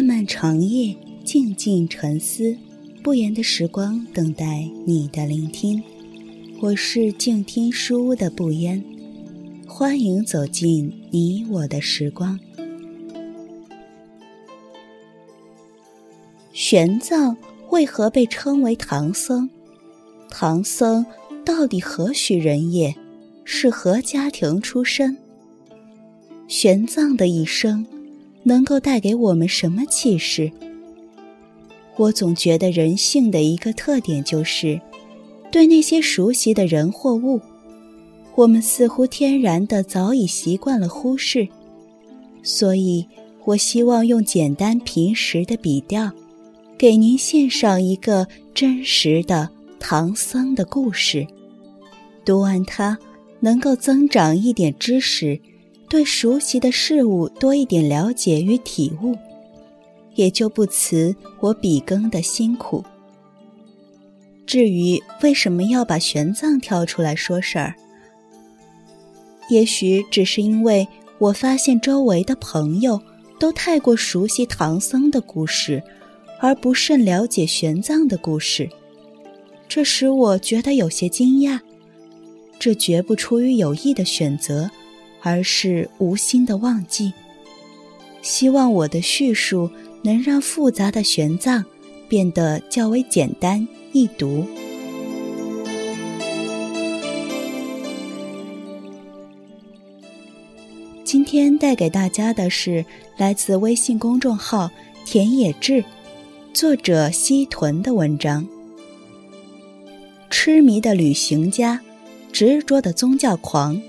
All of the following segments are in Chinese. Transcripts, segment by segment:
漫漫长夜，静静沉思，不言的时光，等待你的聆听。我是静听书屋的不言，欢迎走进你我的时光。玄奘为何被称为唐僧？唐僧到底何许人也？是何家庭出身？玄奘的一生能够带给我们什么启示？我总觉得人性的一个特点就是。对那些熟悉的人或物，我们似乎天然的早已习惯了忽视，所以我希望用简单平实的笔调，给您献上一个真实的唐僧的故事。读完它，能够增长一点知识，对熟悉的事物多一点了解与体悟，也就不辞我笔耕的辛苦。至于为什么要把玄奘挑出来说事儿，也许只是因为我发现周围的朋友都太过熟悉唐僧的故事，而不甚了解玄奘的故事，这使我觉得有些惊讶。这绝不出于有意的选择，而是无心的忘记。希望我的叙述能让复杂的玄奘变得较为简单。易读。今天带给大家的是来自微信公众号“田野志”，作者西屯的文章。痴迷的旅行家，执着的宗教狂，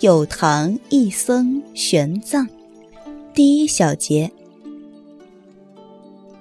有唐一僧玄奘。第一小节，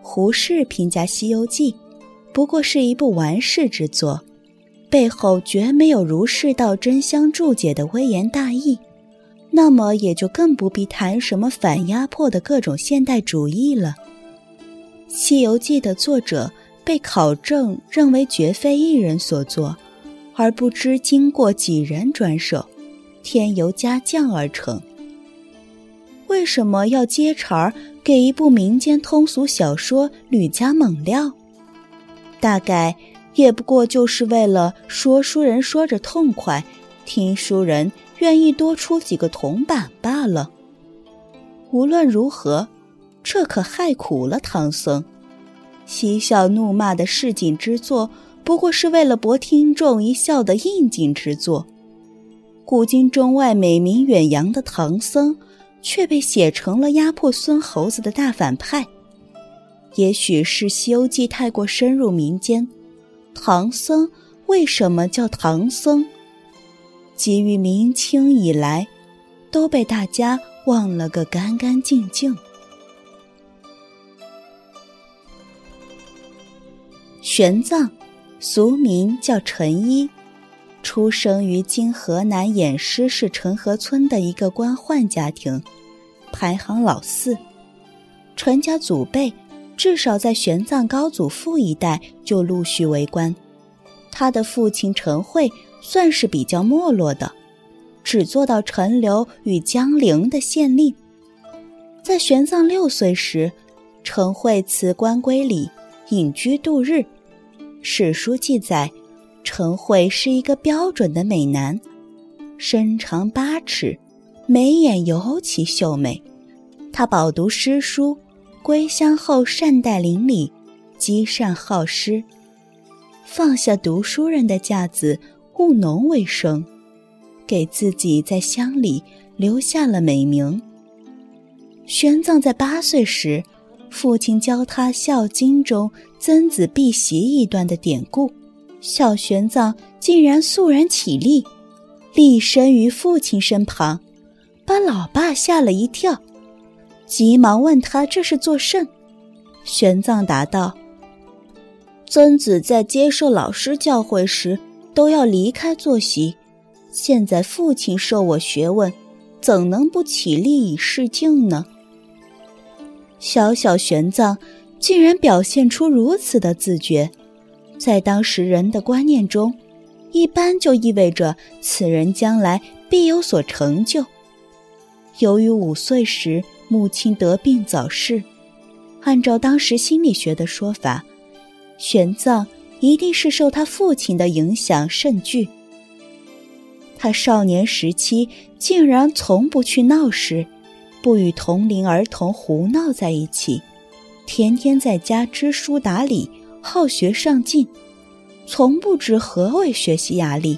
胡适评价《西游记》。不过是一部完事之作，背后绝没有儒释道真相注解的微言大义，那么也就更不必谈什么反压迫的各种现代主义了。《西游记》的作者被考证认为绝非一人所作，而不知经过几人转手，添油加酱而成。为什么要接茬儿给一部民间通俗小说屡加猛料？大概也不过就是为了说书人说着痛快，听书人愿意多出几个铜板罢了。无论如何，这可害苦了唐僧。嬉笑怒骂的市井之作，不过是为了博听众一笑的应景之作。古今中外美名远扬的唐僧，却被写成了压迫孙猴子的大反派。也许是《西游记》太过深入民间，唐僧为什么叫唐僧？基于明清以来，都被大家忘了个干干净净。玄奘，俗名叫陈一，出生于今河南偃师市陈河村的一个官宦家庭，排行老四，陈家祖辈。至少在玄奘高祖父一代就陆续为官，他的父亲陈慧算是比较没落的，只做到陈留与江陵的县令。在玄奘六岁时，陈慧辞官归里，隐居度日。史书记载，陈慧是一个标准的美男，身长八尺，眉眼尤其秀美。他饱读诗书。归乡后善待邻里，积善好施，放下读书人的架子，务农为生，给自己在乡里留下了美名。玄奘在八岁时，父亲教他《孝经》中“曾子避席”一段的典故，小玄奘竟然肃然起立，立身于父亲身旁，把老爸吓了一跳。急忙问他这是作甚？玄奘答道：“曾子在接受老师教诲时都要离开坐席，现在父亲授我学问，怎能不起立以示敬呢？”小小玄奘竟然表现出如此的自觉，在当时人的观念中，一般就意味着此人将来必有所成就。由于五岁时。母亲得病早逝，按照当时心理学的说法，玄奘一定是受他父亲的影响甚巨。他少年时期竟然从不去闹市，不与同龄儿童胡闹在一起，天天在家知书达理，好学上进，从不知何为学习压力。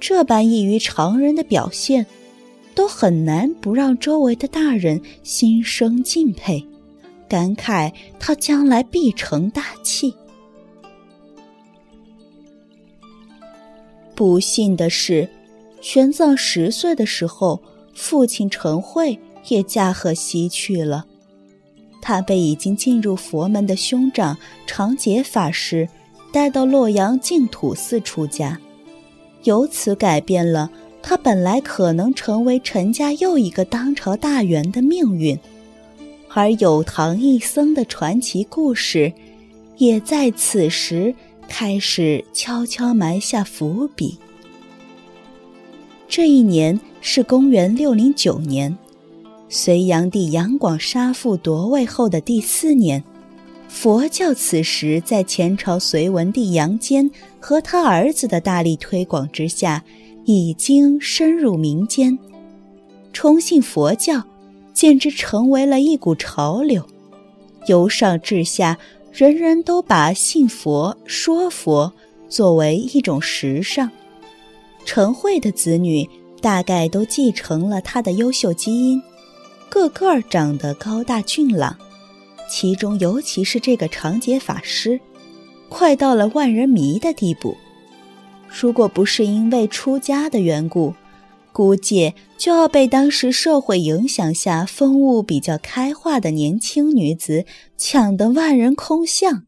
这般异于常人的表现，都很难不让周围的大人心生敬佩。感慨他将来必成大器。不幸的是，玄奘十岁的时候，父亲陈慧也驾鹤西去了。他被已经进入佛门的兄长长解法师带到洛阳净土寺出家，由此改变了他本来可能成为陈家又一个当朝大员的命运。而有唐一僧的传奇故事，也在此时开始悄悄埋下伏笔。这一年是公元六零九年，隋炀帝杨广杀父夺位后的第四年，佛教此时在前朝隋文帝杨坚和他儿子的大力推广之下，已经深入民间，崇信佛教。简直成为了一股潮流，由上至下，人人都把信佛、说佛作为一种时尚。陈慧的子女大概都继承了他的优秀基因，个个长得高大俊朗，其中尤其是这个长解法师，快到了万人迷的地步。如果不是因为出家的缘故，估计就要被当时社会影响下风物比较开化的年轻女子抢得万人空巷。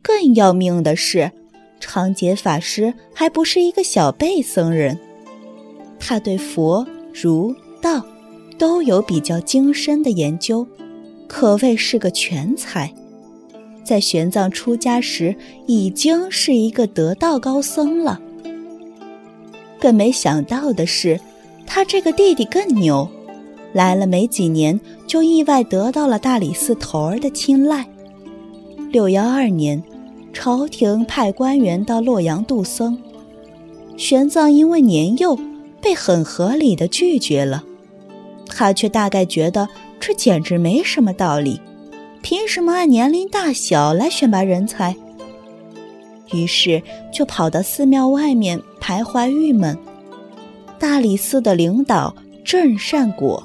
更要命的是，长解法师还不是一个小辈僧人，他对佛、儒、道都有比较精深的研究，可谓是个全才。在玄奘出家时，已经是一个得道高僧了。更没想到的是，他这个弟弟更牛，来了没几年，就意外得到了大理寺头儿的青睐。六幺二年，朝廷派官员到洛阳度僧，玄奘因为年幼，被很合理的拒绝了。他却大概觉得这简直没什么道理，凭什么按年龄大小来选拔人才？于是就跑到寺庙外面徘徊郁闷。大理寺的领导郑善果，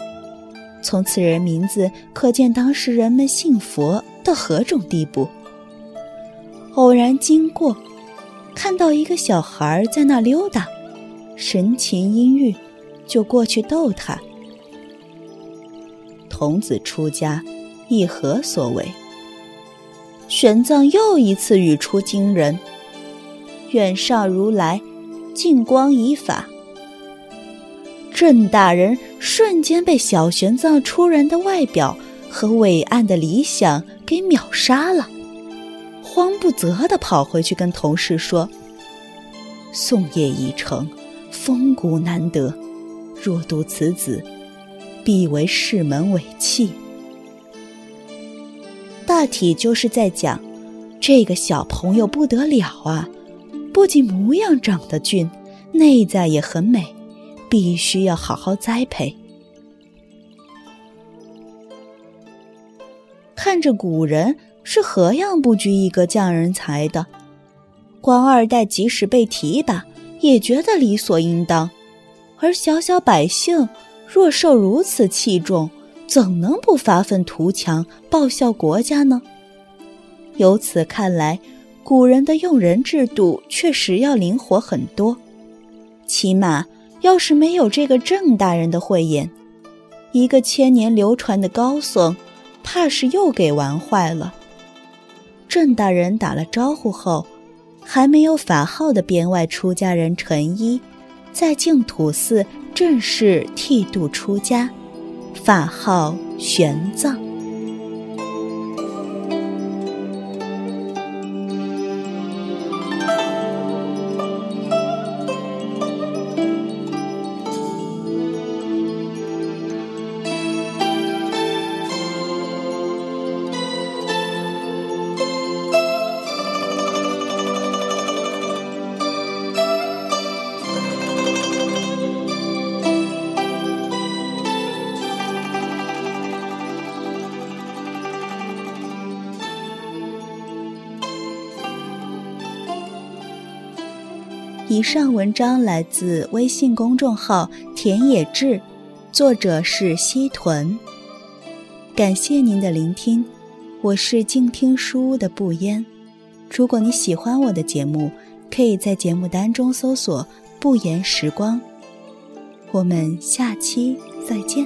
从此人名字可见当时人们信佛到何种地步。偶然经过，看到一个小孩在那溜达，神情阴郁，就过去逗他：“童子出家，意何所为？”玄奘又一次语出惊人。远上如来，净光以法。郑大人瞬间被小玄奘出人的外表和伟岸的理想给秒杀了，慌不择地跑回去跟同事说：“宋业已成，风骨难得，若读此子，必为世门伟器。”大体就是在讲，这个小朋友不得了啊！不仅模样长得俊，内在也很美，必须要好好栽培。看着古人是何样不拘一格降人才的，官二代即使被提拔，也觉得理所应当；而小小百姓若受如此器重，怎能不发愤图强，报效国家呢？由此看来。古人的用人制度确实要灵活很多，起码要是没有这个郑大人的慧眼，一个千年流传的高僧，怕是又给玩坏了。郑大人打了招呼后，还没有法号的编外出家人陈一，在净土寺正式剃度出家，法号玄奘。以上文章来自微信公众号田野志，作者是西屯。感谢您的聆听，我是静听书屋的不言。如果你喜欢我的节目，可以在节目单中搜索“不言时光”。我们下期再见。